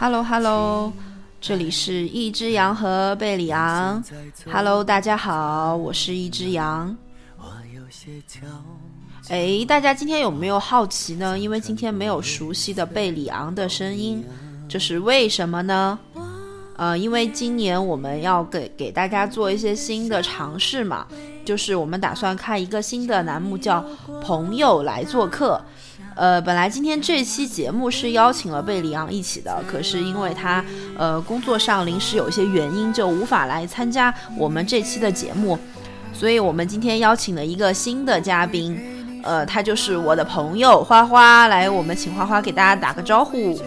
Hello Hello，这里是一只羊和贝里昂。Hello，大家好，我是一只羊。哎，大家今天有没有好奇呢？因为今天没有熟悉的贝里昂的声音，这是为什么呢？呃，因为今年我们要给给大家做一些新的尝试嘛，就是我们打算开一个新的栏目，叫“朋友来做客”。呃，本来今天这期节目是邀请了贝里昂一起的，可是因为他呃工作上临时有一些原因，就无法来参加我们这期的节目，所以我们今天邀请了一个新的嘉宾，呃，他就是我的朋友花花，来，我们请花花给大家打个招呼。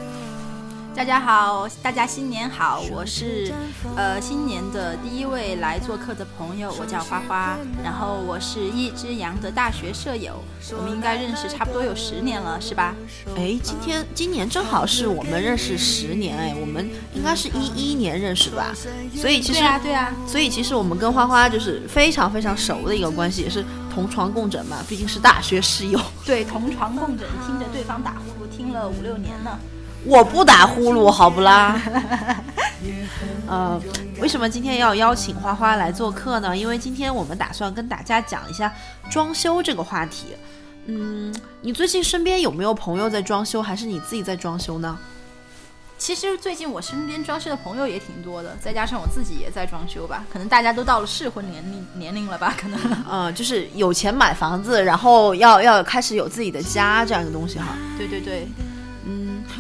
大家好，大家新年好！我是呃新年的第一位来做客的朋友，我叫花花。然后我是一只羊的大学舍友，我们应该认识差不多有十年了，是吧？哎，今天今年正好是我们认识十年，哎，我们应该是一一年认识的吧？所以其实对啊，对啊，所以其实我们跟花花就是非常非常熟的一个关系，也是同床共枕嘛，毕竟是大学室友。对，同床共枕，听着对方打呼噜，听了五六年呢。我不打呼噜，好不啦？呃，为什么今天要邀请花花来做客呢？因为今天我们打算跟大家讲一下装修这个话题。嗯，你最近身边有没有朋友在装修，还是你自己在装修呢？其实最近我身边装修的朋友也挺多的，再加上我自己也在装修吧，可能大家都到了适婚年龄年龄了吧？可能，嗯，就是有钱买房子，然后要要开始有自己的家这样一个东西哈。对对对。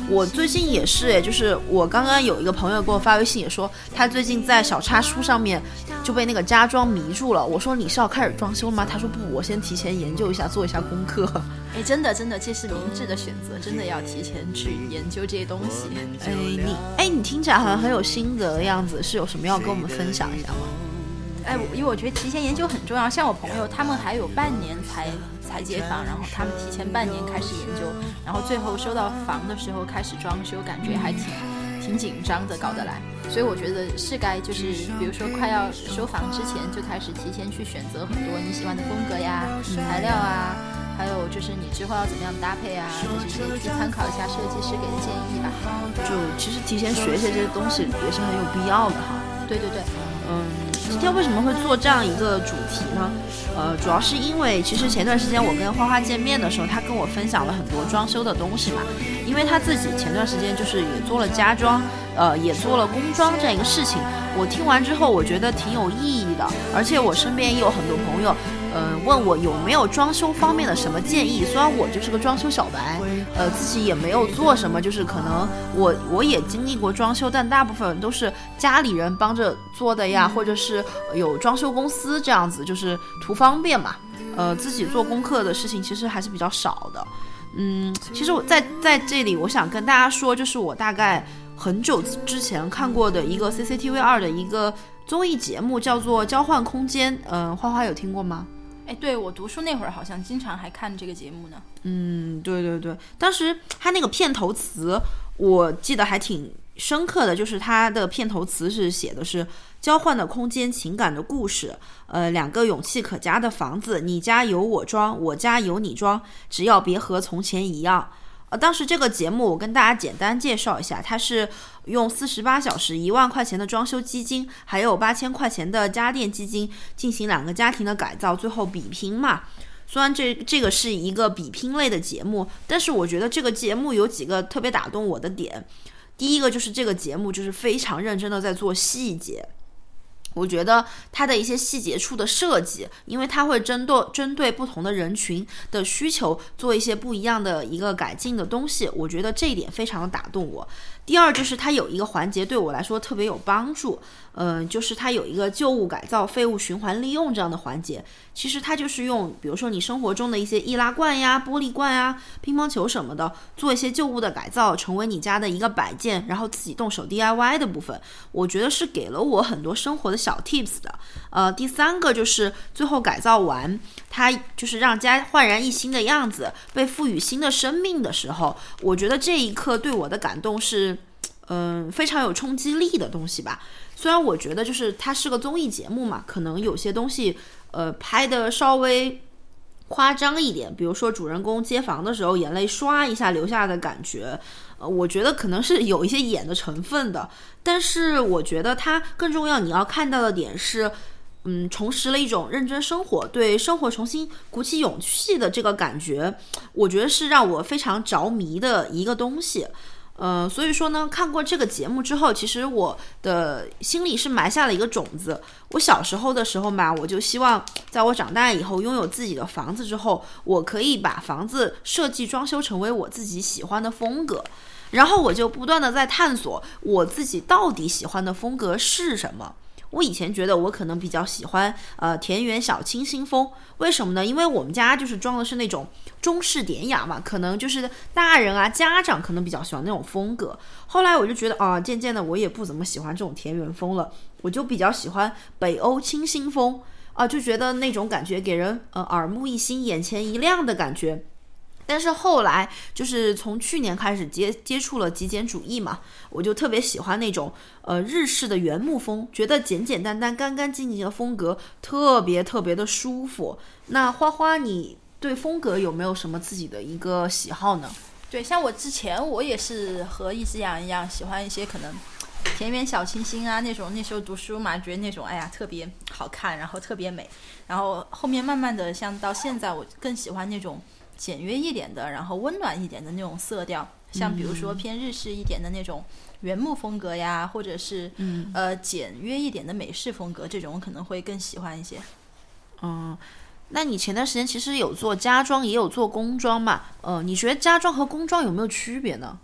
我最近也是诶，就是我刚刚有一个朋友给我发微信，也说他最近在小叉书上面就被那个家装迷住了。我说你是要开始装修吗？他说不，我先提前研究一下，做一下功课。哎，真的真的，这是明智的选择，真的要提前去研究这些东西。哎，你哎，你听起来好像很有心得的样子，是有什么要跟我们分享一下吗？哎，因为我觉得提前研究很重要。像我朋友，他们还有半年才才接房，然后他们提前半年开始研究，然后最后收到房的时候开始装修，感觉还挺挺紧张的，搞得来。所以我觉得是该就是，比如说快要收房之前就开始提前去选择很多你喜欢的风格呀、材料啊，还有就是你之后要怎么样搭配啊，这些去参考一下设计师给的建议吧。就其实提前学一些这些东西也是很有必要的哈。对对对，嗯。今天为什么会做这样一个主题呢？呃，主要是因为其实前段时间我跟花花见面的时候，他跟我分享了很多装修的东西嘛。因为他自己前段时间就是也做了家装，呃，也做了工装这样一个事情。我听完之后，我觉得挺有意义的，而且我身边也有很多朋友。嗯，问我有没有装修方面的什么建议？虽然我就是个装修小白，呃，自己也没有做什么，就是可能我我也经历过装修，但大部分都是家里人帮着做的呀，或者是有装修公司这样子，就是图方便嘛。呃，自己做功课的事情其实还是比较少的。嗯，其实我在在这里，我想跟大家说，就是我大概很久之前看过的一个 CCTV 二的一个综艺节目，叫做《交换空间》。嗯，花花有听过吗？哎，对我读书那会儿好像经常还看这个节目呢。嗯，对对对，当时他那个片头词我记得还挺深刻的，就是他的片头词是写的是交换的空间，情感的故事。呃，两个勇气可嘉的房子，你家有我装，我家有你装，只要别和从前一样。当时这个节目我跟大家简单介绍一下，它是用四十八小时、一万块钱的装修基金，还有八千块钱的家电基金进行两个家庭的改造，最后比拼嘛。虽然这这个是一个比拼类的节目，但是我觉得这个节目有几个特别打动我的点。第一个就是这个节目就是非常认真的在做细节。我觉得它的一些细节处的设计，因为它会针对针对不同的人群的需求做一些不一样的一个改进的东西，我觉得这一点非常的打动我。第二就是它有一个环节对我来说特别有帮助，嗯，就是它有一个旧物改造、废物循环利用这样的环节。其实它就是用，比如说你生活中的一些易拉罐呀、玻璃罐呀、乒乓球什么的，做一些旧物的改造，成为你家的一个摆件，然后自己动手 DIY 的部分。我觉得是给了我很多生活的小 tips 的。呃，第三个就是最后改造完，它就是让家焕然一新的样子，被赋予新的生命的时候，我觉得这一刻对我的感动是。嗯，非常有冲击力的东西吧。虽然我觉得就是它是个综艺节目嘛，可能有些东西呃拍的稍微夸张一点，比如说主人公接房的时候眼泪唰一下流下的感觉，呃，我觉得可能是有一些演的成分的。但是我觉得它更重要，你要看到的点是，嗯，重拾了一种认真生活，对生活重新鼓起勇气的这个感觉，我觉得是让我非常着迷的一个东西。呃，所以说呢，看过这个节目之后，其实我的心里是埋下了一个种子。我小时候的时候嘛，我就希望在我长大以后拥有自己的房子之后，我可以把房子设计装修成为我自己喜欢的风格。然后我就不断的在探索我自己到底喜欢的风格是什么。我以前觉得我可能比较喜欢呃田园小清新风，为什么呢？因为我们家就是装的是那种中式典雅嘛，可能就是大人啊家长可能比较喜欢那种风格。后来我就觉得啊，渐渐的我也不怎么喜欢这种田园风了，我就比较喜欢北欧清新风啊，就觉得那种感觉给人呃耳目一新、眼前一亮的感觉。但是后来就是从去年开始接接触了极简主义嘛，我就特别喜欢那种呃日式的原木风，觉得简简单单、干干净净的风格特别特别的舒服。那花花，你对风格有没有什么自己的一个喜好呢？对，像我之前我也是和一只羊一样，喜欢一些可能田园小清新啊那种。那时候读书嘛，觉得那种哎呀特别好看，然后特别美。然后后面慢慢的，像到现在，我更喜欢那种。简约一点的，然后温暖一点的那种色调，像比如说偏日式一点的那种原木风格呀，或者是呃简约一点的美式风格，这种可能会更喜欢一些。嗯，那你前段时间其实有做家装，也有做工装嘛？呃，你觉得家装和工装有没有区别呢？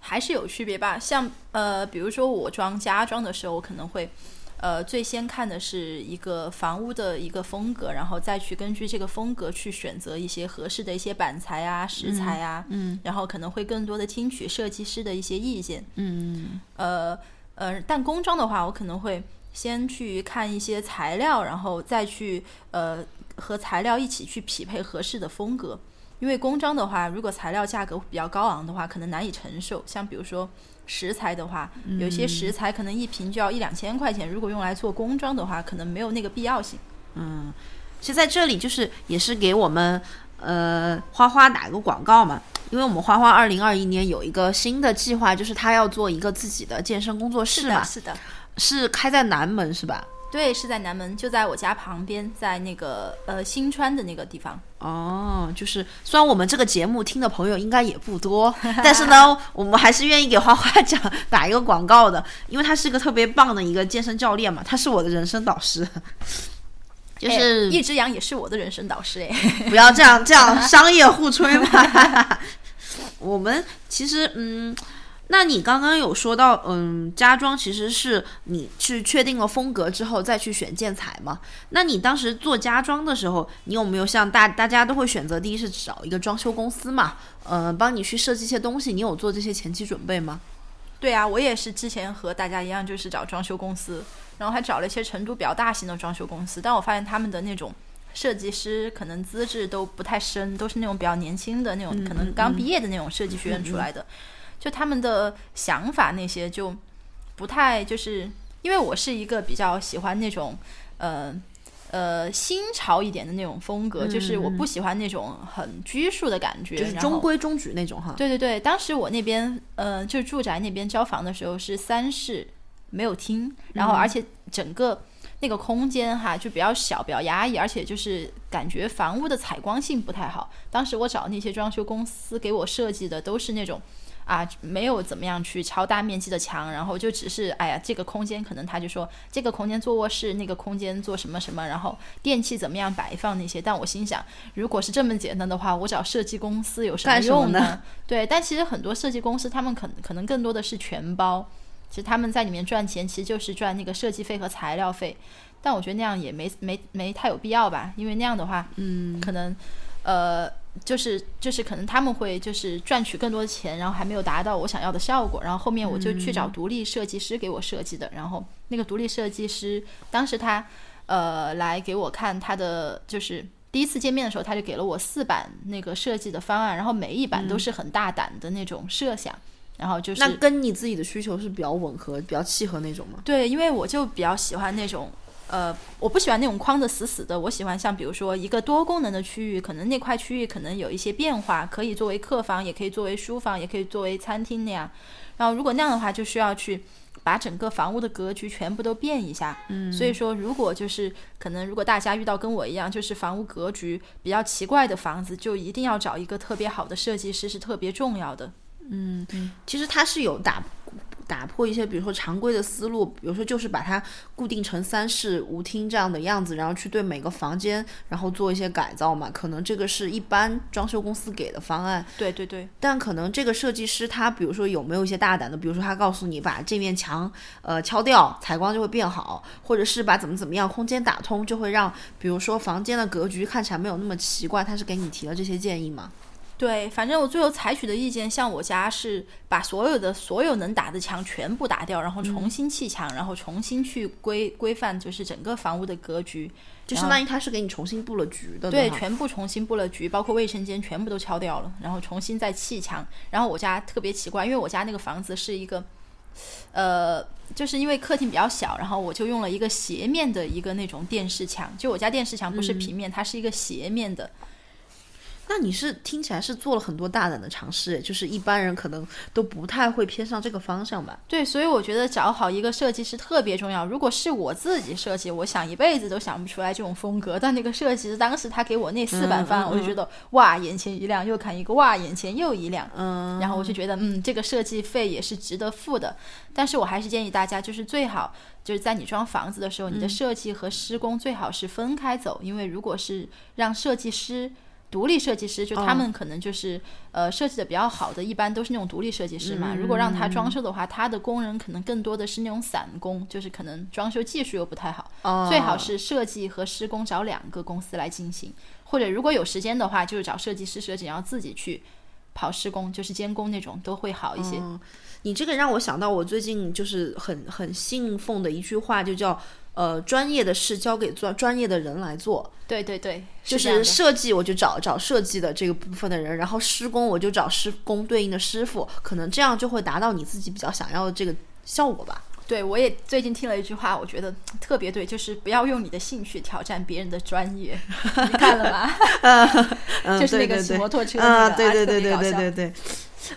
还是有区别吧。像呃，比如说我装家装的时候，我可能会。呃，最先看的是一个房屋的一个风格，然后再去根据这个风格去选择一些合适的一些板材啊、石材啊，嗯，然后可能会更多的听取设计师的一些意见，嗯，呃呃，但工装的话，我可能会先去看一些材料，然后再去呃和材料一起去匹配合适的风格，因为工装的话，如果材料价格比较高昂的话，可能难以承受，像比如说。食材的话，有些食材可能一瓶就要一两千块钱，如果用来做工装的话，可能没有那个必要性。嗯，其实在这里就是也是给我们呃花花打个广告嘛，因为我们花花二零二一年有一个新的计划，就是他要做一个自己的健身工作室嘛，是的，是开在南门是吧？对，是在南门，就在我家旁边，在那个呃新川的那个地方。哦，就是虽然我们这个节目听的朋友应该也不多，但是呢，我们还是愿意给花花 讲打一个广告的，因为他是一个特别棒的一个健身教练嘛，他是我的人生导师。就是一只羊也是我的人生导师哎，不要这样这样商业互吹嘛。我们其实嗯。那你刚刚有说到，嗯，家装其实是你去确定了风格之后再去选建材嘛？那你当时做家装的时候，你有没有像大大家都会选择第一是找一个装修公司嘛，呃，帮你去设计一些东西？你有做这些前期准备吗？对啊，我也是之前和大家一样，就是找装修公司，然后还找了一些成都比较大型的装修公司，但我发现他们的那种设计师可能资质都不太深，都是那种比较年轻的那种，可能刚毕业的那种设计学院出来的。就他们的想法那些就不太，就是因为我是一个比较喜欢那种呃呃新潮一点的那种风格，就是我不喜欢那种很拘束的感觉，就是中规中矩那种哈。对对对，当时我那边呃就住宅那边交房的时候是三室没有厅，然后而且整个那个空间哈就比较小，比较压抑，而且就是感觉房屋的采光性不太好。当时我找那些装修公司给我设计的都是那种。啊，没有怎么样去超大面积的墙，然后就只是，哎呀，这个空间可能他就说这个空间做卧室，那个空间做什么什么，然后电器怎么样摆放那些。但我心想，如果是这么简单的话，我找设计公司有什么用呢？对，但其实很多设计公司他们可可能更多的是全包，其实他们在里面赚钱其实就是赚那个设计费和材料费。但我觉得那样也没没没太有必要吧，因为那样的话，嗯，可能，呃。就是就是可能他们会就是赚取更多的钱，然后还没有达到我想要的效果，然后后面我就去找独立设计师给我设计的，然后那个独立设计师当时他呃来给我看他的就是第一次见面的时候他就给了我四版那个设计的方案，然后每一版都是很大胆的那种设想，然后就是那跟你自己的需求是比较吻合、比较契合那种吗？对，因为我就比较喜欢那种。呃，我不喜欢那种框的死死的，我喜欢像比如说一个多功能的区域，可能那块区域可能有一些变化，可以作为客房，也可以作为书房，也可以作为餐厅那样。然后如果那样的话，就需要去把整个房屋的格局全部都变一下。嗯，所以说如果就是可能如果大家遇到跟我一样，就是房屋格局比较奇怪的房子，就一定要找一个特别好的设计师是特别重要的。嗯，其实它是有打打破一些，比如说常规的思路，比如说就是把它固定成三室五厅这样的样子，然后去对每个房间然后做一些改造嘛。可能这个是一般装修公司给的方案，对对对。但可能这个设计师他，比如说有没有一些大胆的，比如说他告诉你把这面墙呃敲掉，采光就会变好，或者是把怎么怎么样空间打通，就会让比如说房间的格局看起来没有那么奇怪。他是给你提了这些建议吗？对，反正我最后采取的意见，像我家是把所有的所有能打的墙全部打掉，然后重新砌墙，然后重新去规规范，就是整个房屋的格局，就相当于他是给你重新布了局的。对，全部重新布了局，包括卫生间全部都敲掉了，然后重新再砌墙。然后我家特别奇怪，因为我家那个房子是一个，呃，就是因为客厅比较小，然后我就用了一个斜面的一个那种电视墙，就我家电视墙不是平面，它是一个斜面的。那你是听起来是做了很多大胆的尝试，就是一般人可能都不太会偏上这个方向吧？对，所以我觉得找好一个设计师特别重要。如果是我自己设计，我想一辈子都想不出来这种风格。但那个设计师当时他给我那四版方案，我就觉得哇，眼前一亮；又看一个哇，眼前又一亮。嗯，然后我就觉得嗯，这个设计费也是值得付的。但是我还是建议大家，就是最好就是在你装房子的时候，你的设计和施工最好是分开走，因为如果是让设计师。独立设计师就他们可能就是呃设计的比较好的，一般都是那种独立设计师嘛。如果让他装修的话，他的工人可能更多的是那种散工，就是可能装修技术又不太好。最好是设计和施工找两个公司来进行，或者如果有时间的话，就是找设计师设计，然后自己去跑施工，就是监工那种都会好一些。你这个让我想到我最近就是很很信奉的一句话，就叫。呃，专业的事交给专专业的人来做。对对对，就是设计，我就找找设计的这个部分的人，然后施工，我就找施工对应的师傅，可能这样就会达到你自己比较想要的这个效果吧。对，我也最近听了一句话，我觉得特别对，就是不要用你的兴趣挑战别人的专业。你看了吗？就是那个骑摩托车那个，对对对对对对对。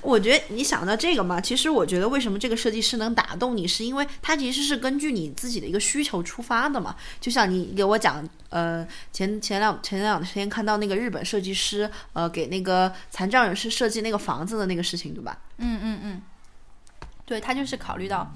我觉得你想到这个嘛，其实我觉得为什么这个设计师能打动你，是因为他其实是根据你自己的一个需求出发的嘛。就像你给我讲，呃，前前两前两天看到那个日本设计师，呃，给那个残障人士设计那个房子的那个事情，对吧？嗯嗯嗯，对他就是考虑到，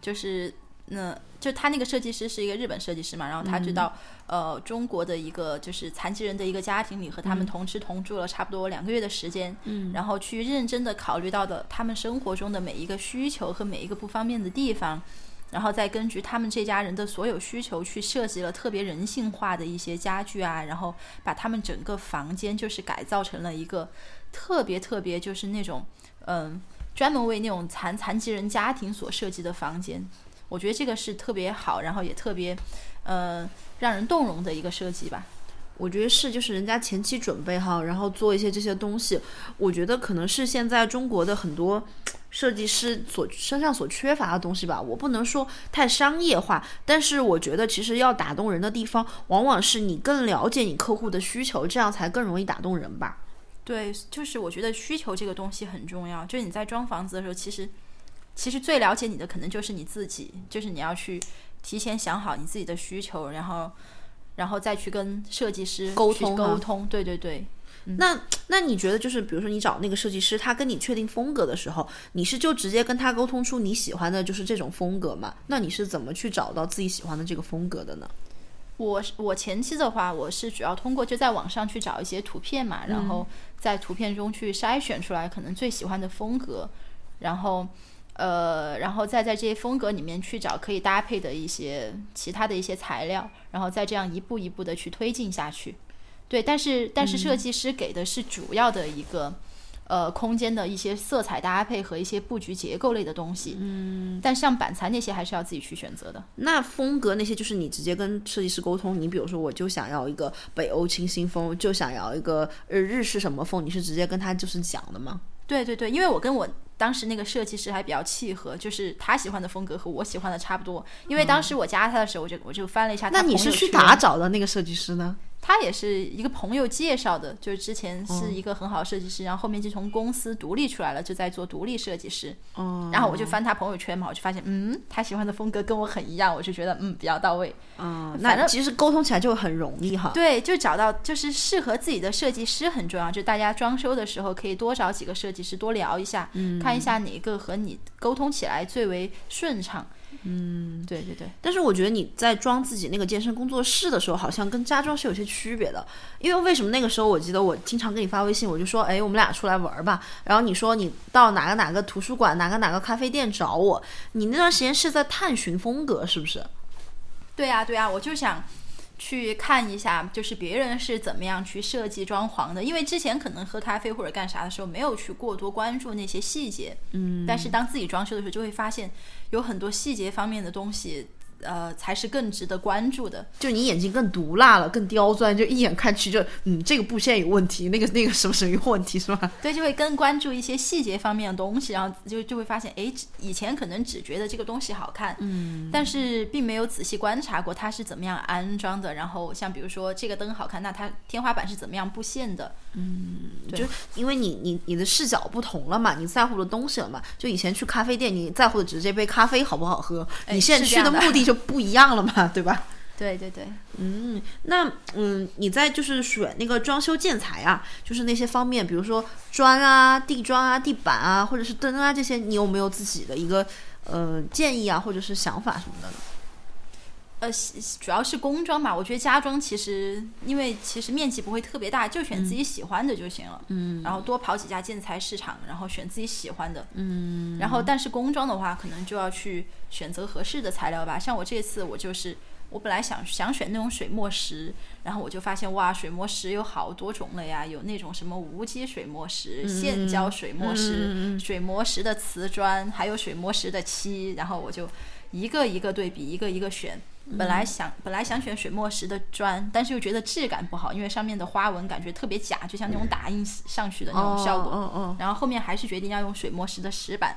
就是那。就他那个设计师是一个日本设计师嘛，然后他知道，呃，中国的一个就是残疾人的一个家庭里和他们同吃同住了差不多两个月的时间，嗯，然后去认真的考虑到的他们生活中的每一个需求和每一个不方便的地方，然后再根据他们这家人的所有需求去设计了特别人性化的一些家具啊，然后把他们整个房间就是改造成了一个特别特别就是那种嗯专门为那种残残疾人家庭所设计的房间。我觉得这个是特别好，然后也特别，呃，让人动容的一个设计吧。我觉得是，就是人家前期准备好，然后做一些这些东西。我觉得可能是现在中国的很多设计师所身上所缺乏的东西吧。我不能说太商业化，但是我觉得其实要打动人的地方，往往是你更了解你客户的需求，这样才更容易打动人吧。对，就是我觉得需求这个东西很重要。就是你在装房子的时候，其实。其实最了解你的可能就是你自己，就是你要去提前想好你自己的需求，然后，然后再去跟设计师沟通沟通。对对对。那那你觉得就是比如说你找那个设计师，他跟你确定风格的时候，你是就直接跟他沟通出你喜欢的就是这种风格吗？那你是怎么去找到自己喜欢的这个风格的呢？我我前期的话，我是主要通过就在网上去找一些图片嘛，然后在图片中去筛选出来可能最喜欢的风格，然后。呃，然后再在这些风格里面去找可以搭配的一些其他的一些材料，然后再这样一步一步的去推进下去。对，但是但是设计师给的是主要的一个呃空间的一些色彩搭配和一些布局结构类的东西。嗯，但像板材那些还是要自己去选择的。那风格那些就是你直接跟设计师沟通，你比如说我就想要一个北欧清新风，就想要一个呃日式什么风，你是直接跟他就是讲的吗？对对对，因为我跟我。当时那个设计师还比较契合，就是他喜欢的风格和我喜欢的差不多。因为当时我加他的时候，我就我就翻了一下他那你是去哪找的那个设计师呢？他也是一个朋友介绍的，就是之前嗯是一个很好的设计师，然后后面就从公司独立出来了，就在做独立设计师。哦，然后我就翻他朋友圈嘛，我就发现，嗯，他喜欢的风格跟我很一样，我就觉得嗯比较到位。嗯，那其实沟通起来就很容易哈。对，就找到就是适合自己的设计师很重要，就大家装修的时候可以多找几个设计师多聊一下，嗯看一下哪个和你沟通起来最为顺畅。嗯，对对对。但是我觉得你在装自己那个健身工作室的时候，好像跟家装是有些区别的。因为为什么那个时候我记得我经常给你发微信，我就说，哎，我们俩出来玩儿吧。然后你说你到哪个哪个图书馆、哪个哪个咖啡店找我。你那段时间是在探寻风格，是不是？对啊，对啊，我就想去看一下，就是别人是怎么样去设计装潢的。因为之前可能喝咖啡或者干啥的时候，没有去过多关注那些细节。嗯，但是当自己装修的时候，就会发现有很多细节方面的东西，呃，才是更值得关注的。就你眼睛更毒辣了，更刁钻，就一眼看去就，嗯，这个布线有问题，那个那个什么什么有问题，是吧？对，就会更关注一些细节方面的东西，然后就就会发现，哎，以前可能只觉得这个东西好看，嗯，但是并没有仔细观察过它是怎么样安装的。然后像比如说这个灯好看，那它天花板是怎么样布线的？嗯就因为你你你的视角不同了嘛，你在乎的东西了嘛。就以前去咖啡店，你在乎的只是这杯咖啡好不好喝，哎你现在去的目的就不一样了嘛，对吧？对对对，嗯，那嗯，你在就是选那个装修建材啊，就是那些方面，比如说砖啊、地砖啊、地板啊，或者是灯啊这些，你有没有自己的一个呃建议啊，或者是想法什么的呢？呃，主要是工装吧，我觉得家装其实因为其实面积不会特别大，就选自己喜欢的就行了。嗯，然后多跑几家建材市场，然后选自己喜欢的。嗯，然后但是工装的话，可能就要去选择合适的材料吧。像我这次我就是。我本来想想选那种水墨石，然后我就发现哇，水墨石有好多种类呀，有那种什么无机水墨石、现胶水墨石、水磨石的瓷砖，还有水磨石的漆，然后我就一个一个对比，一个一个选。本来想本来想选水墨石的砖，但是又觉得质感不好，因为上面的花纹感觉特别假，就像那种打印上去的那种效果。然后后面还是决定要用水墨石的石板，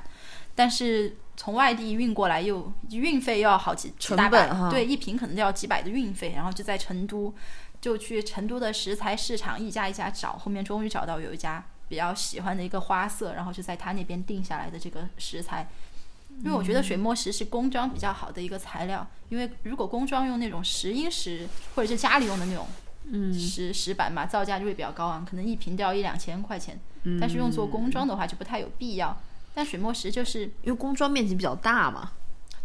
但是从外地运过来又运费又要好几几大百成本哈，对，一瓶可能都要几百的运费，然后就在成都，就去成都的石材市场一家一家找，后面终于找到有一家比较喜欢的一个花色，然后就在他那边定下来的这个石材。因为我觉得水墨石是工装比较好的一个材料，因为如果工装用那种石英石或者是家里用的那种，嗯，石石板嘛，造价就会比较高昂，可能一瓶都要一两千块钱。但是用做工装的话就不太有必要。但水墨石就是因为工装面积比较大嘛。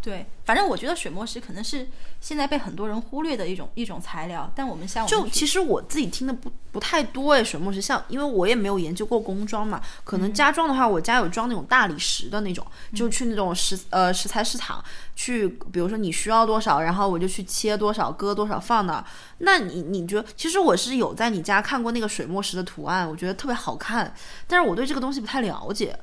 对，反正我觉得水墨石可能是现在被很多人忽略的一种一种材料，但我们像就其实我自己听的不不太多哎，水墨石像，因为我也没有研究过工装嘛，可能家装的话，我家有装那种大理石的那种，就去那种石呃石材市场去，比如说你需要多少，然后我就去切多少，割多少放那儿。那你你觉得，其实我是有在你家看过那个水墨石的图案，我觉得特别好看，但是我对这个东西不太了解。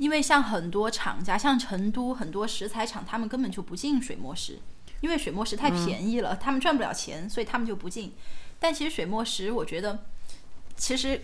因为像很多厂家，像成都很多石材厂，他们根本就不进水磨石，因为水磨石太便宜了，他们赚不了钱，所以他们就不进。但其实水磨石，我觉得其实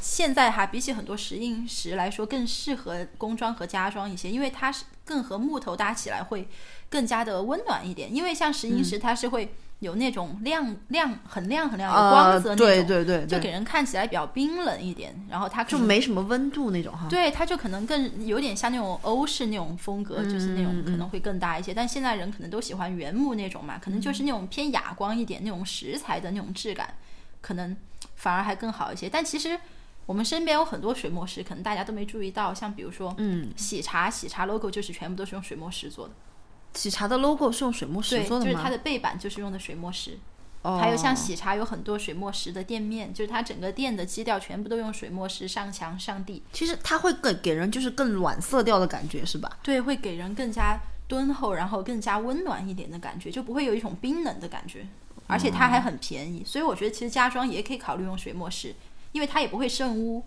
现在哈，比起很多石英石来说，更适合工装和家装一些，因为它是更和木头搭起来会更加的温暖一点。因为像石英石，它是会有那种亮亮很亮很亮的光泽那种，对对对，就给人看起来比较冰冷一点。然后它就没什么温度那种哈。对，它就可能更有点像那种欧式那种风格，就是那种可能会更搭一些。但现在人可能都喜欢原木那种嘛，可能就是那种偏哑光一点那种石材的那种质感，可能反而还更好一些。但其实我们身边有很多水墨石，可能大家都没注意到，像比如说，嗯，喜茶，喜茶 logo 就是全部都是用水墨石做的。喜茶的 logo 是用水墨石，做的吗？就是它的背板就是用的水墨石。哦、还有像喜茶有很多水墨石的店面，就是它整个店的基调全部都用水墨石上墙上地。其实它会给给人就是更暖色调的感觉，是吧？对，会给人更加敦厚，然后更加温暖一点的感觉，就不会有一种冰冷的感觉。而且它还很便宜，所以我觉得其实家装也可以考虑用水墨石，因为它也不会渗污。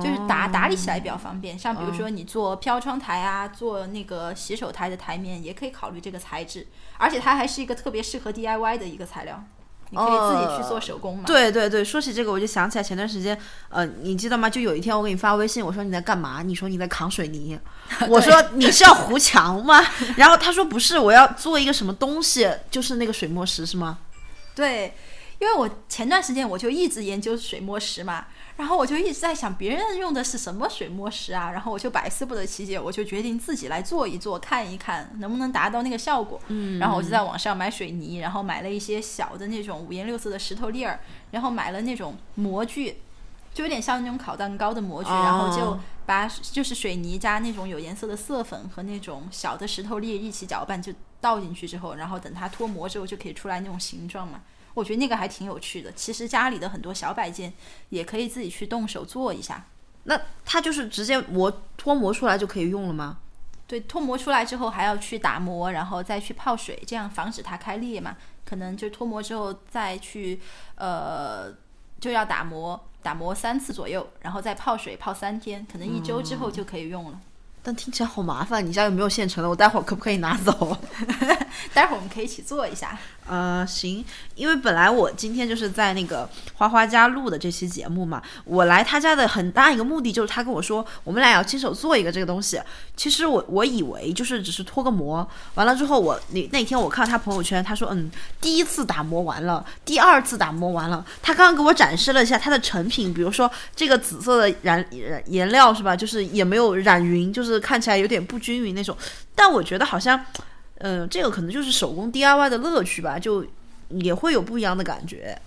就是打打理起来比较方便，像比如说你做飘窗台啊，做那个洗手台的台面，也可以考虑这个材质，而且它还是一个特别适合 DIY 的一个材料。你可以自己去做手工嘛。对对对，说起这个，我就想起来前段时间，呃，你记得吗？就有一天我给你发微信，我说你在干嘛？你说你在扛水泥，我说你是要糊墙吗？然后他说不是，我要做一个什么东西，就是那个水墨石是吗？对，因为我前段时间我就一直研究水墨石嘛。然后我就一直在想，别人用的是什么水墨石啊？然后我就百思不得其解，我就决定自己来做一做，看一看能不能达到那个效果。嗯，然后我就在网上买水泥，然后买了一些小的那种五颜六色的石头粒儿，然后买了那种模具，就有点像那种烤蛋糕的模具，然后就把就是水泥加那种有颜色的色粉和那种小的石头粒一起搅拌，就倒进去之后，然后等它脱模之后就可以出来那种形状嘛。我觉得那个还挺有趣的。其实家里的很多小摆件也可以自己去动手做一下。那它就是直接磨脱模出来就可以用了吗？对，脱模出来之后还要去打磨，然后再去泡水，这样防止它开裂嘛。可能就脱模之后再去呃就要打磨，打磨三次左右，然后再泡水泡三天，可能一周之后就可以用了。但听起来好麻烦，你家有没有现成的？我待会儿可不可以拿走？待会儿我们可以一起做一下。呃，行，因为本来我今天就是在那个花花家录的这期节目嘛，我来他家的很大一个目的就是他跟我说，我们俩要亲手做一个这个东西。其实我我以为就是只是脱个模，完了之后我那那天我看到他朋友圈，他说嗯，第一次打磨完了，第二次打磨完了，他刚刚给我展示了一下他的成品，比如说这个紫色的染染颜料是吧，就是也没有染匀，就是看起来有点不均匀那种，但我觉得好像。嗯，这个可能就是手工 DIY 的乐趣吧，就也会有不一样的感觉。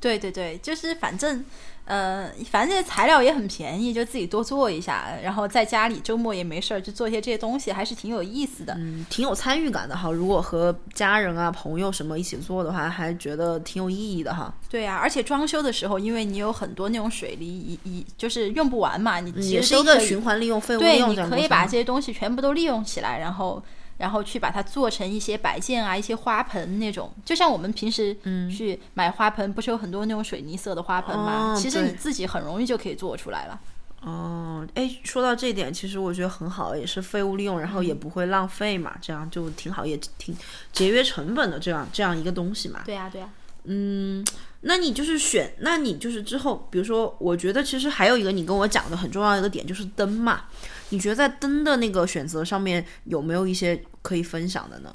对对对，就是反正，呃，反正这些材料也很便宜，就自己多做一下，然后在家里周末也没事儿，就做一些这些东西，还是挺有意思的。嗯，挺有参与感的哈。如果和家人啊、朋友什么一起做的话，还觉得挺有意义的哈。对呀，而且装修的时候，因为你有很多那种水泥，一一就是用不完嘛，你也是一个循环利用、废物利用。对，你可以把这些东西全部都利用起来，然后。然后去把它做成一些摆件啊，一些花盆那种，就像我们平时去买花盆，不是有很多那种水泥色的花盆吗？其实你自己很容易就可以做出来了。哦，哎，说到这点，其实我觉得很好，也是废物利用，然后也不会浪费嘛，这样就挺好，也挺节约成本的，这样这样一个东西嘛。对呀，对呀。嗯，那你就是选，那你就是之后，比如说，我觉得其实还有一个你跟我讲的很重要的一个点就是灯嘛。你觉得在灯的那个选择上面有没有一些可以分享的呢？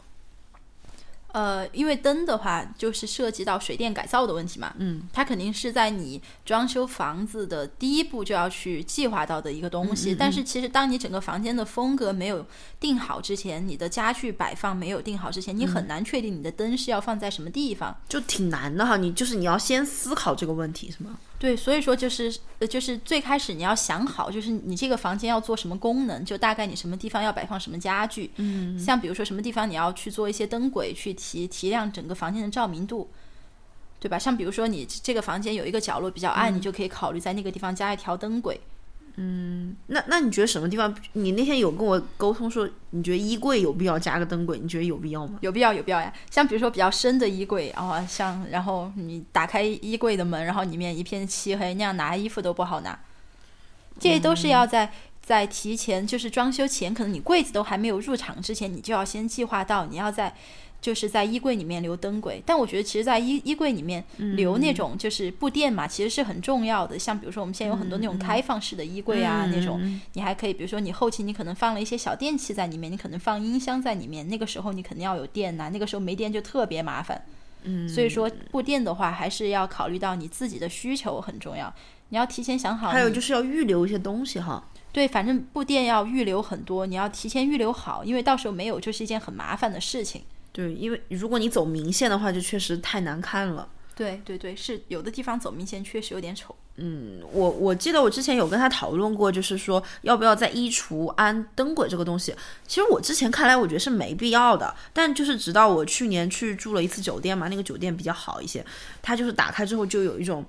呃，因为灯的话，就是涉及到水电改造的问题嘛。嗯，它肯定是在你装修房子的第一步就要去计划到的一个东西。但是其实，当你整个房间的风格没有定好之前，你的家具摆放没有定好之前，你很难确定你的灯是要放在什么地方，就挺难的哈。你就是你要先思考这个问题，是吗？对，所以说就是呃，就是最开始你要想好，就是你这个房间要做什么功能，就大概你什么地方要摆放什么家具，嗯，像比如说什么地方你要去做一些灯轨，去提提亮整个房间的照明度，对吧？像比如说你这个房间有一个角落比较暗，你就可以考虑在那个地方加一条灯轨。嗯，那那你觉得什么地方？你那天有跟我沟通说，你觉得衣柜有必要加个灯柜？你觉得有必要吗？有必要，有必要呀。像比如说比较深的衣柜，啊像然后你打开衣柜的门，然后里面一片漆黑，那样拿衣服都不好拿。这些都是要在在提前，就是装修前，可能你柜子都还没有入场之前，你就要先计划到你要在。就是在衣柜里面留灯轨，但我觉得其实，在衣衣柜里面留那种就是布垫嘛，其实是很重要的。像比如说，我们现在有很多那种开放式的衣柜啊，那种你还可以，比如说你后期你可能放了一些小电器在里面，你可能放音箱在里面，那个时候你肯定要有电呐，那个时候没电就特别麻烦。嗯，所以说布垫的话，还是要考虑到你自己的需求很重要，你要提前想好。还有就是要预留一些东西哈。对，反正布垫要预留很多，你要提前预留好，因为到时候没有就是一件很麻烦的事情。对，因为如果你走明线的话，就确实太难看了。对对对，是有的地方走明线确实有点丑。嗯，我我记得我之前有跟他讨论过，就是说要不要在衣橱安灯轨这个东西。其实我之前看来，我觉得是没必要的。但就是直到我去年去住了一次酒店嘛，那个酒店比较好一些，它就是打开之后就有一种，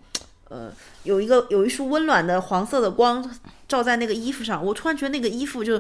呃，有一个有一束温暖的黄色的光照在那个衣服上，我突然觉得那个衣服就。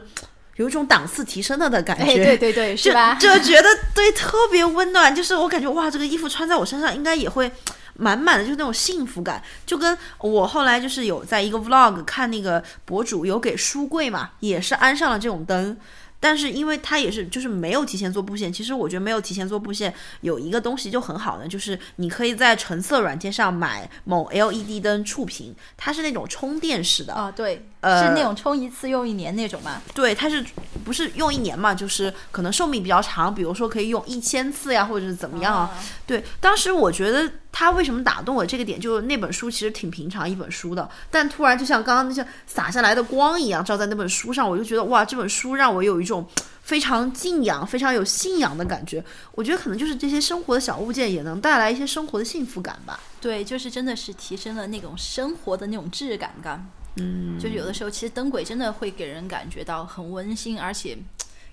有一种档次提升了的感觉，对对对，是吧？就觉得对特别温暖，就是我感觉哇，这个衣服穿在我身上应该也会满满的，就是那种幸福感。就跟我后来就是有在一个 vlog 看那个博主有给书柜嘛，也是安上了这种灯，但是因为它也是就是没有提前做布线，其实我觉得没有提前做布线有一个东西就很好的，就是你可以在橙色软件上买某 LED 灯触屏，它是那种充电式的，啊，对，呃是那种充一次用一年那种吗。对，它是不是用一年嘛？就是可能寿命比较长，比如说可以用一千次呀，或者是怎么样啊？对，当时我觉得他为什么打动我这个点，就是那本书其实挺平常一本书的，但突然就像刚刚那些洒下来的光一样照在那本书上，我就觉得哇，这本书让我有一种非常敬仰、非常有信仰的感觉。我觉得可能就是这些生活的小物件也能带来一些生活的幸福感吧。对，就是真的是提升了那种生活的那种质感感。嗯，就是有的时候其实灯轨真的会给人感觉到很温馨，而且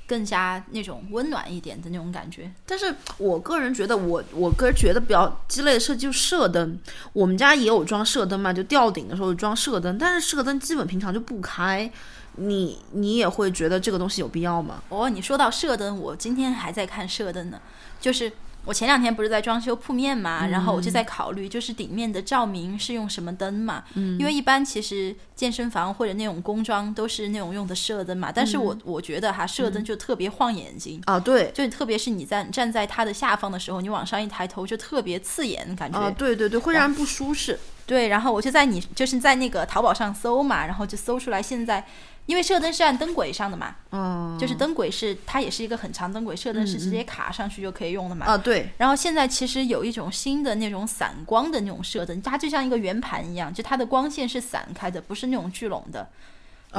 更加那种温暖一点的那种感觉。但是我个人觉得我，我个人觉得比较鸡肋的设计就是射灯。我们家也有装射灯嘛，就吊顶的时候装射灯，但是射灯基本平常就不开。你你也会觉得这个东西有必要吗？哦，你说到射灯，我今天还在看射灯呢，就是。我前两天不是在装修铺面嘛，然后我就在考虑，就是顶面的照明是用什么灯嘛？嗯，因为一般其实健身房或者那种工装都是那种用的射灯嘛，但是我我觉得哈，射灯就特别晃眼睛啊，对，就特别是你在站在它的下方的时候，你往上一抬头就特别刺眼，感觉啊，对对对，会让人不舒适。对，然后我就在你就是在那个淘宝上搜嘛，然后就搜出来现在。因为射灯是按灯轨上的嘛，嗯，就是灯轨是它也是一个很长灯轨，射灯是直接卡上去就可以用的嘛。啊，对。然后现在其实有一种新的那种散光的那种射灯，它就像一个圆盘一样，就它的光线是散开的，不是那种聚拢的。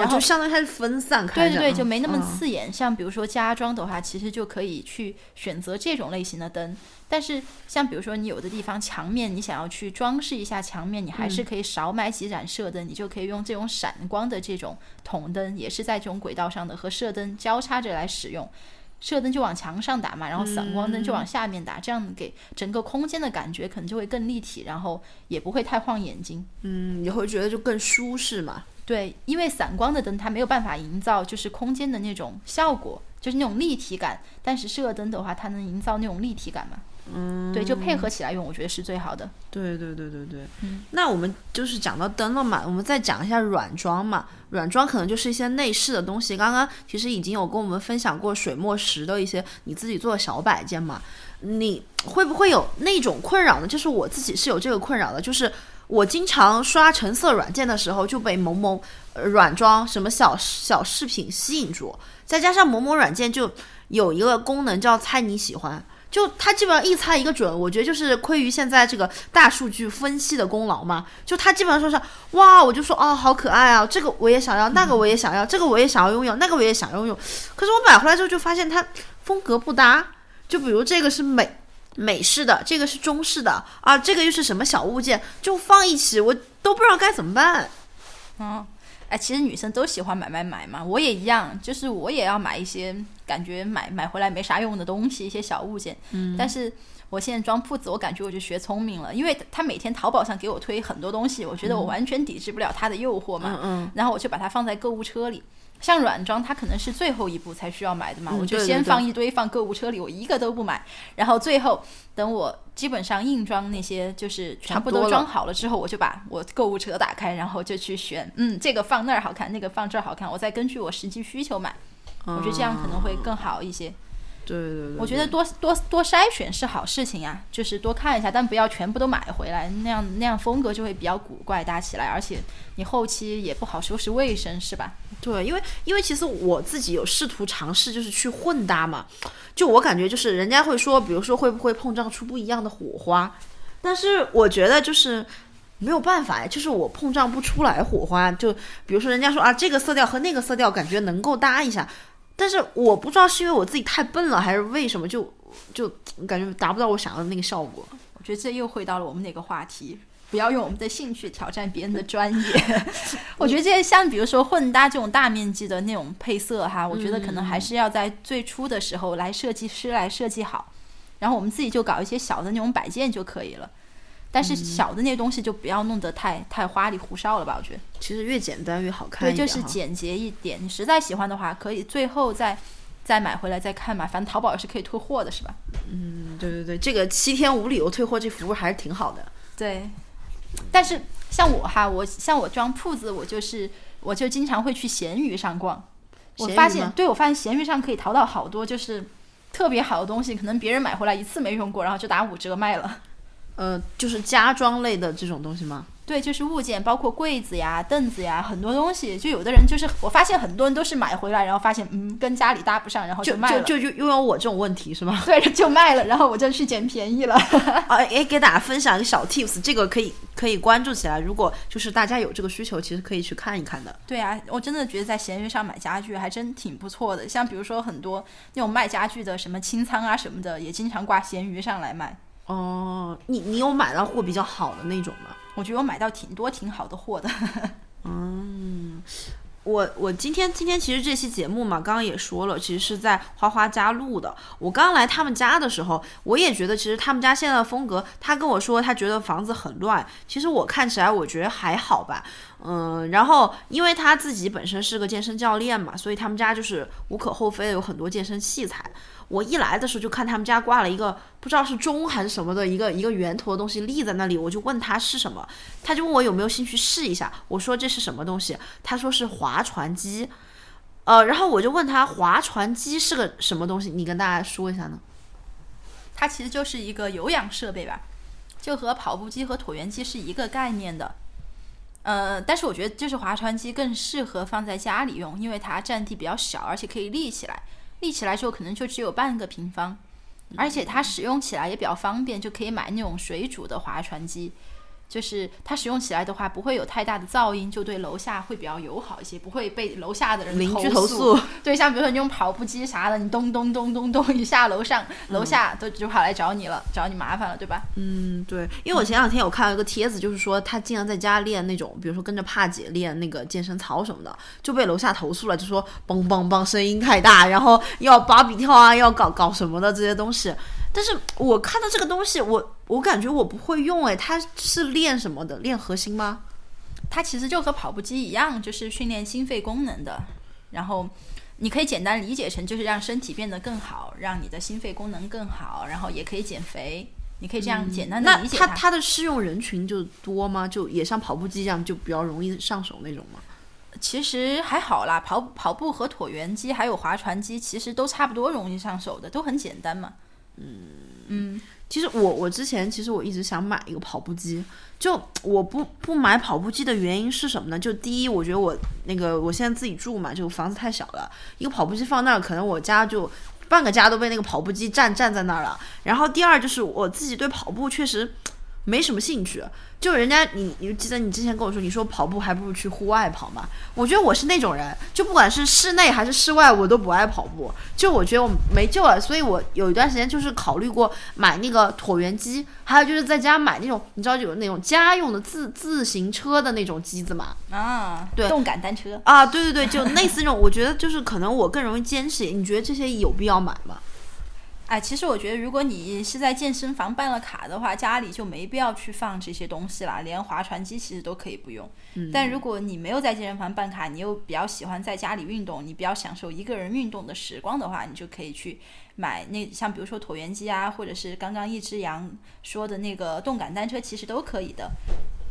然后相当于它是分散开的，对对对，就没那么刺眼。像比如说家装的话，其实就可以去选择这种类型的灯。但是像比如说你有的地方墙面，你想要去装饰一下墙面，你还是可以少买几盏射灯，你就可以用这种闪光的这种筒灯，也是在这种轨道上的，和射灯交叉着来使用。射灯就往墙上打嘛，然后散光灯就往下面打，这样给整个空间的感觉可能就会更立体，然后也不会太晃眼睛。嗯，你会觉得就更舒适嘛？对，因为散光的灯它没有办法营造就是空间的那种效果，就是那种立体感。但是射灯的话，它能营造那种立体感嘛？嗯，对，就配合起来用，我觉得是最好的。对对对对对。嗯，那我们就是讲到灯了嘛，我们再讲一下软装嘛。软装可能就是一些内饰的东西。刚刚其实已经有跟我们分享过水墨石的一些你自己做的小摆件嘛。你会不会有那种困扰呢？就是我自己是有这个困扰的，就是。我经常刷橙色软件的时候就被某某软装什么小小饰品吸引住，再加上某某软件就有一个功能叫猜你喜欢，就它基本上一猜一个准。我觉得就是亏于现在这个大数据分析的功劳嘛，就它基本上说是哇，我就说哦好可爱啊，这个我也想要，那个我也想要，这个我也想要拥有，那个我也想要拥有。可是我买回来之后就发现它风格不搭，就比如这个是美。美式的这个是中式的啊，这个又是什么小物件，就放一起，我都不知道该怎么办。嗯，哎，其实女生都喜欢买买买嘛，我也一样，就是我也要买一些感觉买买回来没啥用的东西，一些小物件。嗯，但是我现在装铺子，我感觉我就学聪明了，因为他每天淘宝上给我推很多东西，我觉得我完全抵制不了他的诱惑嘛。嗯嗯，然后我就把它放在购物车里。像软装，它可能是最后一步才需要买的嘛，我就先放一堆放购物车里，我一个都不买，然后最后等我基本上硬装那些就是全部都装好了之后，我就把我购物车打开，然后就去选，嗯，这个放那儿好看，那个放这儿好看，我再根据我实际需求买，我觉得这样可能会更好一些。对对对，我觉得多多多筛选是好事情呀，就是多看一下，但不要全部都买回来，那样那样风格就会比较古怪搭起来，而且你后期也不好收拾卫生，是吧？对，因为因为其实我自己有试图尝试，就是去混搭嘛，就我感觉就是人家会说，比如说会不会碰撞出不一样的火花，但是我觉得就是没有办法呀就是我碰撞不出来火花，就比如说人家说啊这个色调和那个色调感觉能够搭一下。但是我不知道是因为我自己太笨了，还是为什么就就感觉达不到我想要的那个效果。我觉得这又回到了我们那个话题，不要用我们的兴趣挑战别人的专业。我觉得这些像比如说混搭这种大面积的那种配色哈，我觉得可能还是要在最初的时候来设计师来设计好，然后我们自己就搞一些小的那种摆件就可以了。但是小的那些东西就不要弄得太太花里胡哨了吧？我觉得其实越简单越好看。对，就是简洁一点。你实在喜欢的话，可以最后再再买回来再看嘛。反正淘宝也是可以退货的，是吧？嗯，对对对，这个七天无理由退货这服务还是挺好的。对，但是像我哈，我像我装铺子，我就是我就经常会去闲鱼上逛。我发现对我发现闲鱼上可以淘到好多就是特别好的东西，可能别人买回来一次没用过，然后就打五折卖了。呃，就是家装类的这种东西吗？对，就是物件，包括柜子呀、凳子呀，很多东西。就有的人就是，我发现很多人都是买回来，然后发现嗯跟家里搭不上，然后就卖了。就就就拥有我这种问题是吗？对，就卖了，然后我就去捡便宜了。啊，哎，给大家分享一个小 tips，这个可以可以关注起来。如果就是大家有这个需求，其实可以去看一看的。对啊，我真的觉得在闲鱼上买家具还真挺不错的。像比如说很多那种卖家具的，什么清仓啊什么的，也经常挂闲鱼上来卖。哦，你你有买到货比较好的那种吗？我觉得我买到挺多挺好的货的。嗯 我我今天今天其实这期节目嘛，刚刚也说了，其实是在花花家录的。我刚来他们家的时候，我也觉得其实他们家现在的风格，他跟我说他觉得房子很乱，其实我看起来我觉得还好吧。嗯，然后因为他自己本身是个健身教练嘛，所以他们家就是无可厚非的有很多健身器材。我一来的时候就看他们家挂了一个不知道是钟还是什么的一个一个圆头的东西立在那里，我就问他是什么，他就问我有没有兴趣试一下。我说这是什么东西，他说是划船机。呃，然后我就问他划船机是个什么东西，你跟大家说一下呢？它其实就是一个有氧设备吧，就和跑步机和椭圆机是一个概念的。呃，但是我觉得就是划船机更适合放在家里用，因为它占地比较小，而且可以立起来。立起来之后可能就只有半个平方，而且它使用起来也比较方便，就可以买那种水煮的划船机。就是它使用起来的话，不会有太大的噪音，就对楼下会比较友好一些，不会被楼下的人邻居投投诉。对，像比如说你用跑步机啥的，你咚咚咚咚咚一下楼上，楼下都就跑来找你了，找你麻烦了，对吧？嗯，对，因为我前两天有看到一个帖子，就是说他经常在家练那种，比如说跟着帕姐练那个健身操什么的，就被楼下投诉了，就说梆梆梆声音太大，然后要芭比跳啊，要搞搞什么的这些东西。但是我看到这个东西，我我感觉我不会用，哎，它是练什么的？练核心吗？它其实就和跑步机一样，就是训练心肺功能的。然后你可以简单理解成就是让身体变得更好，让你的心肺功能更好，然后也可以减肥。你可以这样简单的理解它它的适用人群就多吗？就也像跑步机一样，就比较容易上手那种吗？其实还好啦，跑跑步和椭圆机还有划船机其实都差不多容易上手的，都很简单嘛。嗯嗯其实我我之前其实我一直想买一个跑步机，就我不不买跑步机的原因是什么呢？就第一，我觉得我那个我现在自己住嘛，就房子太小了，一个跑步机放那儿，可能我家就半个家都被那个跑步机占占在那儿了。然后第二就是我自己对跑步确实没什么兴趣，就人家你你记得你之前跟我说，你说跑步还不如去户外跑嘛。我觉得我是那种人，就不管是室内还是室外，我都不爱跑步。就我觉得我没救了，所以我有一段时间就是考虑过买那个椭圆机，还有就是在家买那种你知道有那种家用的自自行车的那种机子嘛。啊，对动感单车。啊，对对对，就类似那种，我觉得就是可能我更容易坚持。你觉得这些有必要买吗？哎，其实我觉得，如果你是在健身房办了卡的话，家里就没必要去放这些东西啦，连划船机其实都可以不用。但如果你没有在健身房办卡，你又比较喜欢在家里运动，你比较享受一个人运动的时光的话，你就可以去买那像比如说椭圆机啊，或者是刚刚一只羊说的那个动感单车，其实都可以的。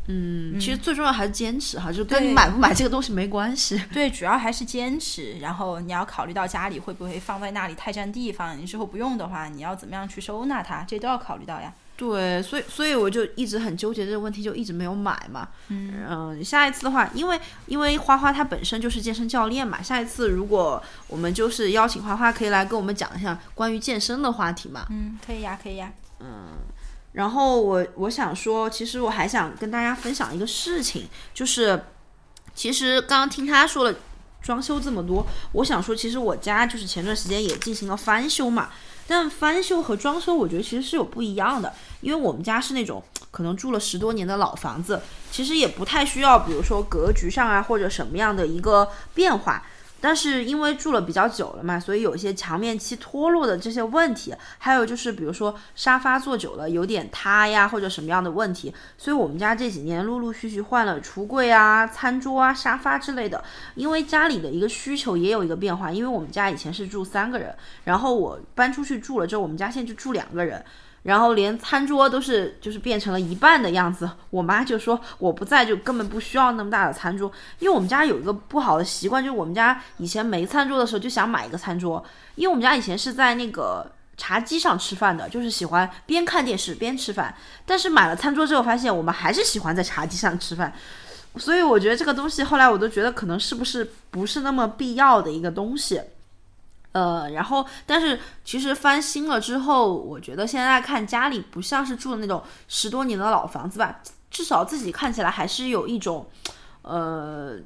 嗯，其实最重要还是坚持哈，就跟你买不买这个东西没关系。对，主要还是坚持，然后你要考虑到家里会不会放在那里太占地方，你之后不用的话，你要怎么样去收纳它，这都要考虑到呀。对，所以所以我就一直很纠结这个问题，就一直没有买嘛。嗯下一次的话，因为因为花花她本身就是健身教练嘛，下一次如果我们就是邀请花花，可以来跟我们讲一下关于健身的话题嘛。嗯，可以呀，可以呀。然后我我想说，其实我还想跟大家分享一个事情，就是其实刚刚听他说了装修这么多，我想说，其实我家就是前段时间也进行了翻修嘛。但翻修和装修，我觉得其实是有不一样的，因为我们家是那种可能住了十多年的老房子，其实也不太需要，比如说格局上啊或者什么样的一个变化。但是因为住了比较久了嘛，所以有些墙面漆脱落的这些问题，还有就是比如说沙发坐久了有点塌呀，或者什么样的问题，所以我们家这几年陆陆续续换了橱柜啊、餐桌啊、沙发之类的。因为家里的一个需求也有一个变化，因为我们家以前是住三个人，然后我搬出去住了之后，我们家现在就住两个人。然后连餐桌都是就是变成了一半的样子。我妈就说我不在就根本不需要那么大的餐桌，因为我们家有一个不好的习惯，就是我们家以前没餐桌的时候就想买一个餐桌，因为我们家以前是在那个茶几上吃饭的，就是喜欢边看电视边吃饭。但是买了餐桌之后，发现我们还是喜欢在茶几上吃饭，所以我觉得这个东西后来我都觉得可能是不是不是那么必要的一个东西。呃，然后，但是其实翻新了之后，我觉得现在看家里不像是住的那种十多年的老房子吧，至少自己看起来还是有一种，呃，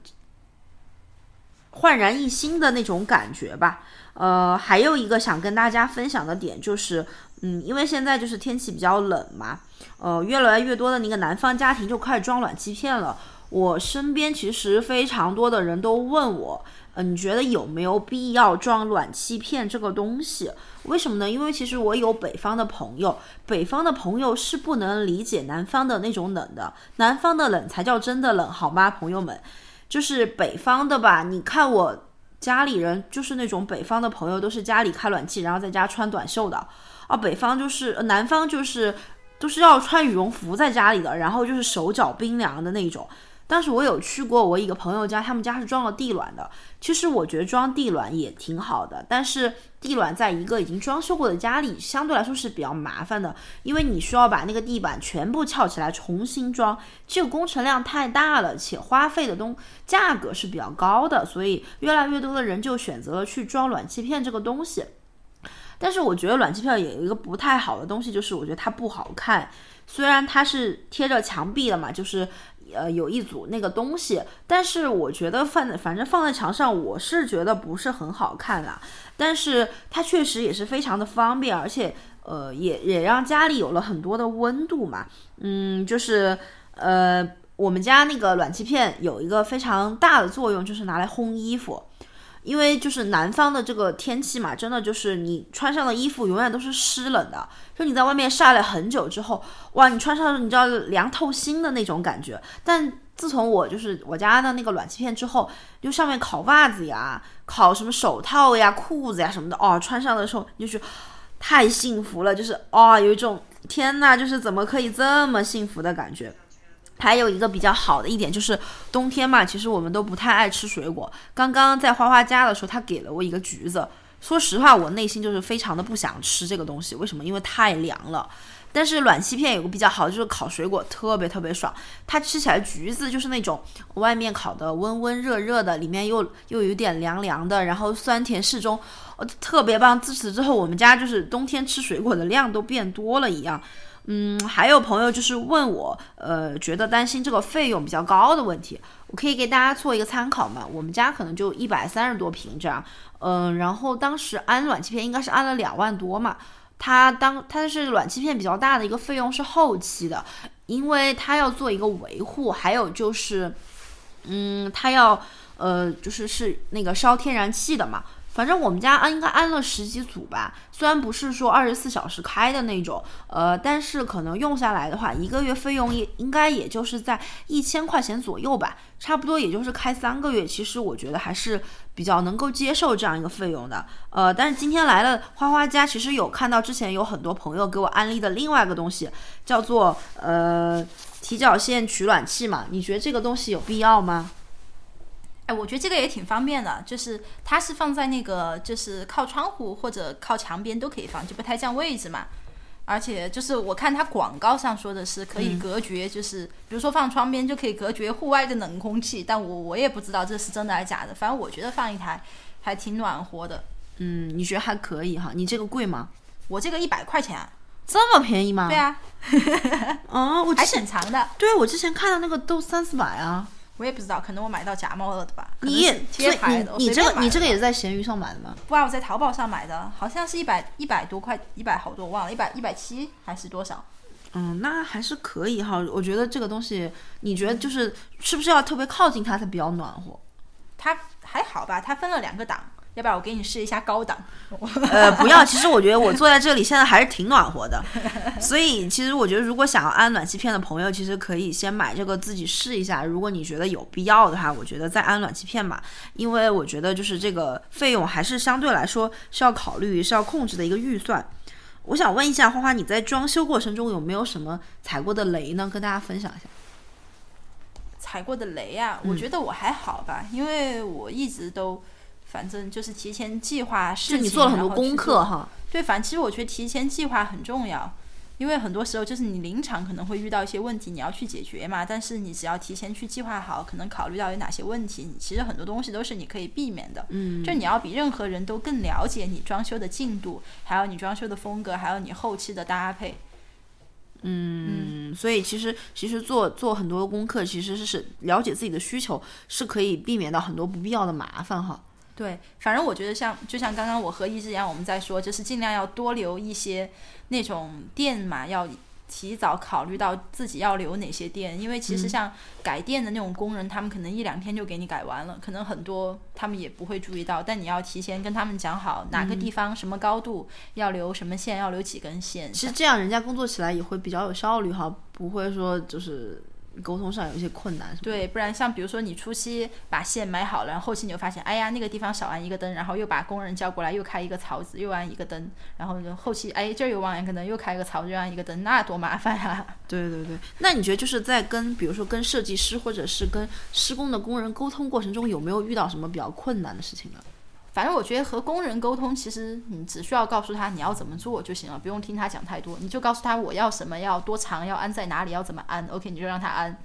焕然一新的那种感觉吧。呃，还有一个想跟大家分享的点就是，嗯，因为现在就是天气比较冷嘛，呃，越来越多的那个南方家庭就开始装暖气片了。我身边其实非常多的人都问我。你觉得有没有必要装暖气片这个东西？为什么呢？因为其实我有北方的朋友，北方的朋友是不能理解南方的那种冷的，南方的冷才叫真的冷，好吗，朋友们？就是北方的吧？你看我家里人就是那种北方的朋友，都是家里开暖气，然后在家穿短袖的啊。北方就是南方就是都是要穿羽绒服在家里的，然后就是手脚冰凉的那种。当时我有去过我一个朋友家，他们家是装了地暖的。其实我觉得装地暖也挺好的，但是地暖在一个已经装修过的家里，相对来说是比较麻烦的，因为你需要把那个地板全部撬起来重新装，这个工程量太大了，且花费的东价格是比较高的，所以越来越多的人就选择了去装暖气片这个东西。但是我觉得暖气片也有一个不太好的东西，就是我觉得它不好看，虽然它是贴着墙壁的嘛，就是。呃，有一组那个东西，但是我觉得放在反正放在墙上，我是觉得不是很好看啦。但是它确实也是非常的方便，而且呃，也也让家里有了很多的温度嘛。嗯，就是呃，我们家那个暖气片有一个非常大的作用，就是拿来烘衣服。因为就是南方的这个天气嘛，真的就是你穿上的衣服永远都是湿冷的，就你在外面晒了很久之后，哇，你穿上你知道凉透心的那种感觉。但自从我就是我家的那个暖气片之后，就上面烤袜子呀、烤什么手套呀、裤子呀什么的，哦，穿上的时候你就是太幸福了，就是哦，有一种天呐，就是怎么可以这么幸福的感觉。还有一个比较好的一点就是冬天嘛，其实我们都不太爱吃水果。刚刚在花花家的时候，他给了我一个橘子。说实话，我内心就是非常的不想吃这个东西。为什么？因为太凉了。但是暖气片有个比较好就是烤水果特别特别爽。它吃起来橘子就是那种外面烤的温温热热的，里面又又有点凉凉的，然后酸甜适中，哦，特别棒。自此之后，我们家就是冬天吃水果的量都变多了一样。嗯，还有朋友就是问我，呃，觉得担心这个费用比较高的问题，我可以给大家做一个参考嘛。我们家可能就一百三十多平这样，嗯，然后当时安暖气片应该是安了两万多嘛。它当它是暖气片比较大的一个费用是后期的，因为它要做一个维护，还有就是，嗯，它要呃就是是那个烧天然气的嘛。反正我们家安应该安了十几组吧，虽然不是说二十四小时开的那种，呃，但是可能用下来的话，一个月费用也应该也就是在一千块钱左右吧，差不多也就是开三个月，其实我觉得还是比较能够接受这样一个费用的。呃，但是今天来了花花家，其实有看到之前有很多朋友给我安利的另外一个东西，叫做呃提脚线取暖器嘛，你觉得这个东西有必要吗？哎，我觉得这个也挺方便的，就是它是放在那个就是靠窗户或者靠墙边都可以放，就不太占位置嘛。而且就是我看它广告上说的是可以隔绝，就是比如说放窗边就可以隔绝户外的冷空气，但我我也不知道这是真的还是假的。反正我觉得放一台还挺暖和的。嗯，你觉得还可以哈？你这个贵吗？我这个一百块钱，这么便宜吗？对啊。哦，我还挺长的。对，我之前看到那个都三四百啊。我也不知道，可能我买到假冒了的吧。你贴牌的，你这个你这个也是在闲鱼上买的吗？不啊，我在淘宝上买的，好像是一百一百多块，一百好多我忘了，一百一百七还是多少？嗯，那还是可以哈。我觉得这个东西，你觉得就是是不是要特别靠近它才比较暖和？它还好吧，它分了两个档。要不然我给你试一下高档。呃，不要，其实我觉得我坐在这里现在还是挺暖和的，所以其实我觉得如果想要安暖气片的朋友，其实可以先买这个自己试一下。如果你觉得有必要的话，我觉得再安暖气片吧，因为我觉得就是这个费用还是相对来说是要考虑、是要控制的一个预算。我想问一下花花，你在装修过程中有没有什么踩过的雷呢？跟大家分享一下。踩过的雷啊，我觉得我还好吧，因为我一直都，反正就是提前计划事情，就你做了很多功课哈。对，反正其实我觉得提前计划很重要，因为很多时候就是你临场可能会遇到一些问题，你要去解决嘛。但是你只要提前去计划好，可能考虑到有哪些问题，你其实很多东西都是你可以避免的。嗯，就你要比任何人都更了解你装修的进度，还有你装修的风格，还有你后期的搭配。嗯，所以其实其实做做很多功课，其实是是了解自己的需求，是可以避免到很多不必要的麻烦哈。对，反正我觉得像就像刚刚我和一之一样，我们在说，就是尽量要多留一些那种电嘛，要提早考虑到自己要留哪些电，因为其实像改电的那种工人，他们可能一两天就给你改完了，可能很多他们也不会注意到，但你要提前跟他们讲好哪个地方、什么高度要留什么线，要留几根线。其实这样人家工作起来也会比较有效率哈，不会说就是沟通上有一些困难。对，不然像比如说你初期把线买好了，然后后期你就发现，哎呀那个地方少安一个灯，然后又把工人叫过来又开一个槽子又安一个灯，然后就后期哎这儿又忘一个灯又开一个槽子又安一个灯，那多麻烦啊！对对对，那你觉得就是在跟比如说跟设计师或者是跟施工的工人沟通过程中，有没有遇到什么比较困难的事情呢？反正我觉得和工人沟通，其实你只需要告诉他你要怎么做就行了，不用听他讲太多，你就告诉他我要什么，要多长，要安在哪里，要怎么安，OK 你就让他安。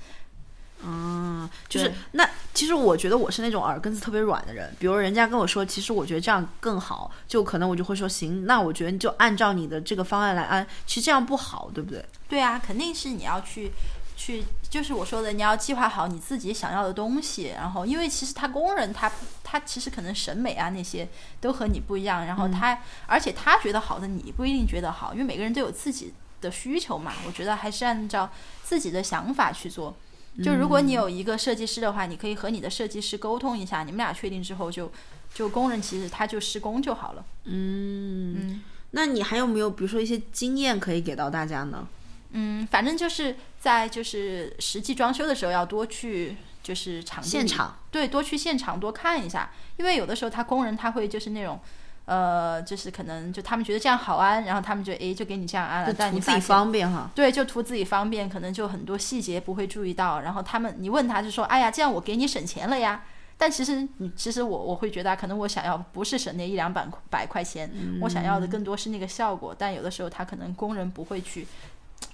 嗯，就是那其实我觉得我是那种耳根子特别软的人，比如人家跟我说，其实我觉得这样更好，就可能我就会说行，那我觉得你就按照你的这个方案来安，其实这样不好，对不对？对啊，肯定是你要去去，就是我说的，你要计划好你自己想要的东西，然后因为其实他工人他他其实可能审美啊那些都和你不一样，然后他、而且他觉得好的你不一定觉得好，因为每个人都有自己的需求嘛，我觉得还是按照自己的想法去做。就如果你有一个设计师的话，你可以和你的设计师沟通一下，你们俩确定之后就就工人其实他就施工就好了。嗯，嗯那你还有没有比如说一些经验可以给到大家呢？嗯，反正就是在就是实际装修的时候要多去就是场地现场对，多去现场多看一下，因为有的时候他工人他会就是那种。呃，就是可能就他们觉得这样好安，然后他们就诶就给你这样安了，但你自己方便哈。对，就图自己方便，可能就很多细节不会注意到，然后他们你问他就说，哎呀，这样我给你省钱了呀。但其实你其实我我会觉得啊，可能我想要不是省那一两百百块钱，我想要的更多是那个效果。但有的时候他可能工人不会去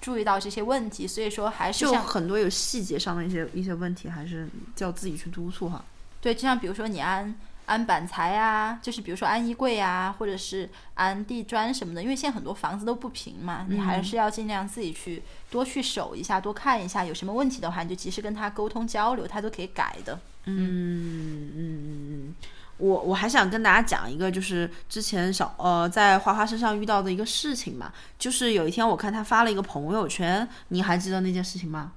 注意到这些问题，所以说还是就像很多有细节上的一些一些问题，还是叫自己去督促哈。对，就像比如说你安安板材啊，就是比如说安衣柜啊，或者是安地砖什么的，因为现在很多房子都不平嘛，你还是要尽量自己去多去守一下，多看一下，有什么问题的话，你就及时跟他沟通交流，他都可以改的。嗯嗯嗯嗯，我我还想跟大家讲一个，就是之前小呃在花花身上遇到的一个事情嘛，就是有一天我看他发了一个朋友圈，你还记得那件事情吗？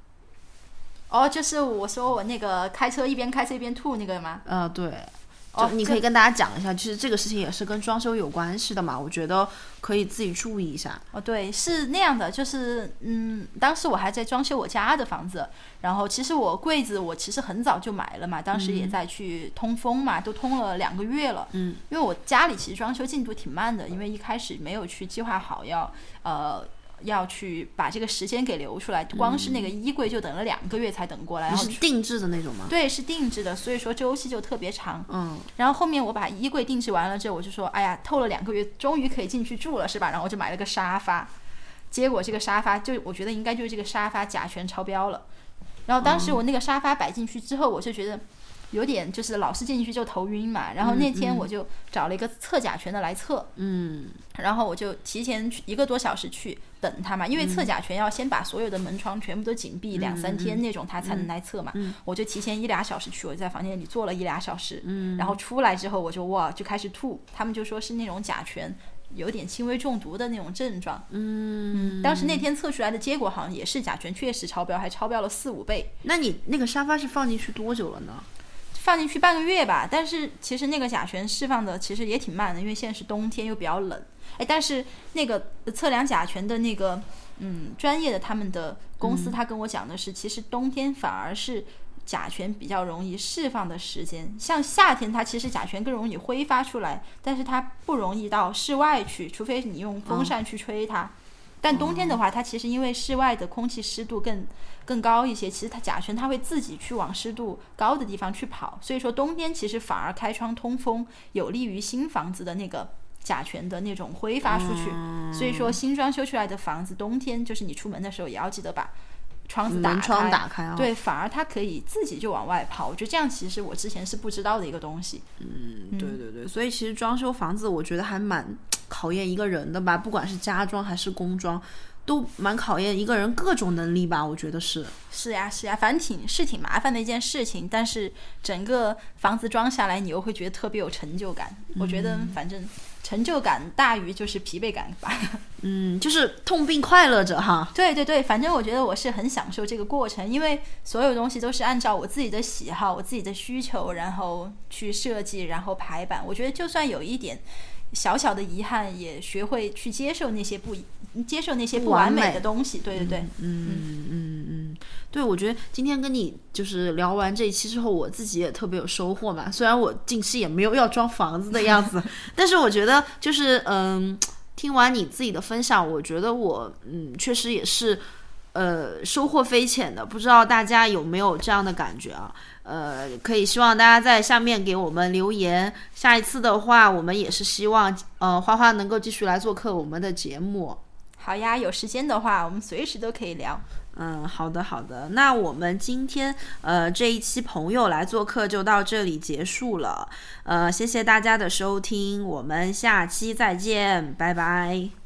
哦，就是我说我那个开车一边开车一边吐那个吗？呃，对。哦你可以跟大家讲一下，其实这个事情也是跟装修有关系的嘛，我觉得可以自己注意一下。哦，对，是那样的，就是嗯，当时我还在装修我家的房子，然后其实我柜子我其实很早就买了嘛，当时也在去通风嘛，都通了两个月了。嗯，因为我家里其实装修进度挺慢的，因为一开始没有去计划好要呃要去把这个时间给留出来，光是那个衣柜就等了两个月才等过来，你然后是定制的那种吗？对是定制的，所以说周期就特别长。嗯，然后后面我把衣柜定制完了之后，我就说，哎呀，透了两个月，终于可以进去住了，是吧？然后我就买了个沙发，结果这个沙发就我觉得应该就是这个沙发甲醛超标了。然后当时我那个沙发摆进去之后，我就觉得有点就是老是进去就头晕嘛。然后那天我就找了一个测甲醛的来测，嗯，然后我就提前去一个多小时去等他嘛，因为测甲醛要先把所有的门窗全部都紧闭两三天那种，他才能来测嘛。我就提前一俩小时去，我就在房间里坐了一俩小时，然后出来之后我就哇就开始吐，他们就说是那种甲醛。有点轻微中毒的那种症状，嗯，当时那天测出来的结果好像也是甲醛确实超标，还超标了四五倍。那你那个沙发是放进去多久了呢？放进去半个月吧，但是其实那个甲醛释放的其实也挺慢的，因为现在是冬天又比较冷。哎，但是那个测量甲醛的那个嗯专业的他们的公司，他跟我讲的是，其实冬天反而是甲醛比较容易释放的时间。像夏天，它其实甲醛更容易挥发出来，但是它不容易到室外去，除非你用风扇去吹它。但冬天的话，它其实因为室外的空气湿度更更高一些，其实它甲醛它会自己去往湿度高的地方去跑，所以说冬天其实反而开窗通风有利于新房子的那个甲醛的那种挥发出去。所以说新装修出来的房子，冬天就是你出门的时候也要记得把窗子打开，窗打开啊。对，反而它可以自己就往外跑。我觉得这样其实我之前是不知道的一个东西。嗯，对对对，所以其实装修房子，我觉得还蛮 考验一个人的吧，不管是家装还是工装，都蛮考验一个人各种能力吧，我觉得是。是呀，是呀，反正挺是挺麻烦的一件事情，但是整个房子装下来，你又会觉得特别有成就感。我觉得反正成就感大于就是疲惫感吧。嗯，就是痛并快乐着哈。对对对，反正我觉得我是很享受这个过程，因为所有东西都是按照我自己的喜好、我自己的需求，然后去设计，然后排版。我觉得就算有一点小小的遗憾，也学会去接受那些不接受那些不完美的东西。对对对，嗯嗯嗯嗯，对，我觉得今天跟你就是聊完这一期之后，我自己也特别有收获嘛。虽然我近期也没有要装房子的样子，但是我觉得就是嗯，听完你自己的分享，我觉得我嗯确实也是呃收获匪浅的。不知道大家有没有这样的感觉啊？呃，可以希望大家在下面给我们留言。下一次的话，我们也是希望呃花花能够继续来做客我们的节目。好呀，有时间的话，我们随时都可以聊。嗯，好的好的，那我们今天呃这一期朋友来做客就到这里结束了，呃，谢谢大家的收听，我们下期再见，拜拜。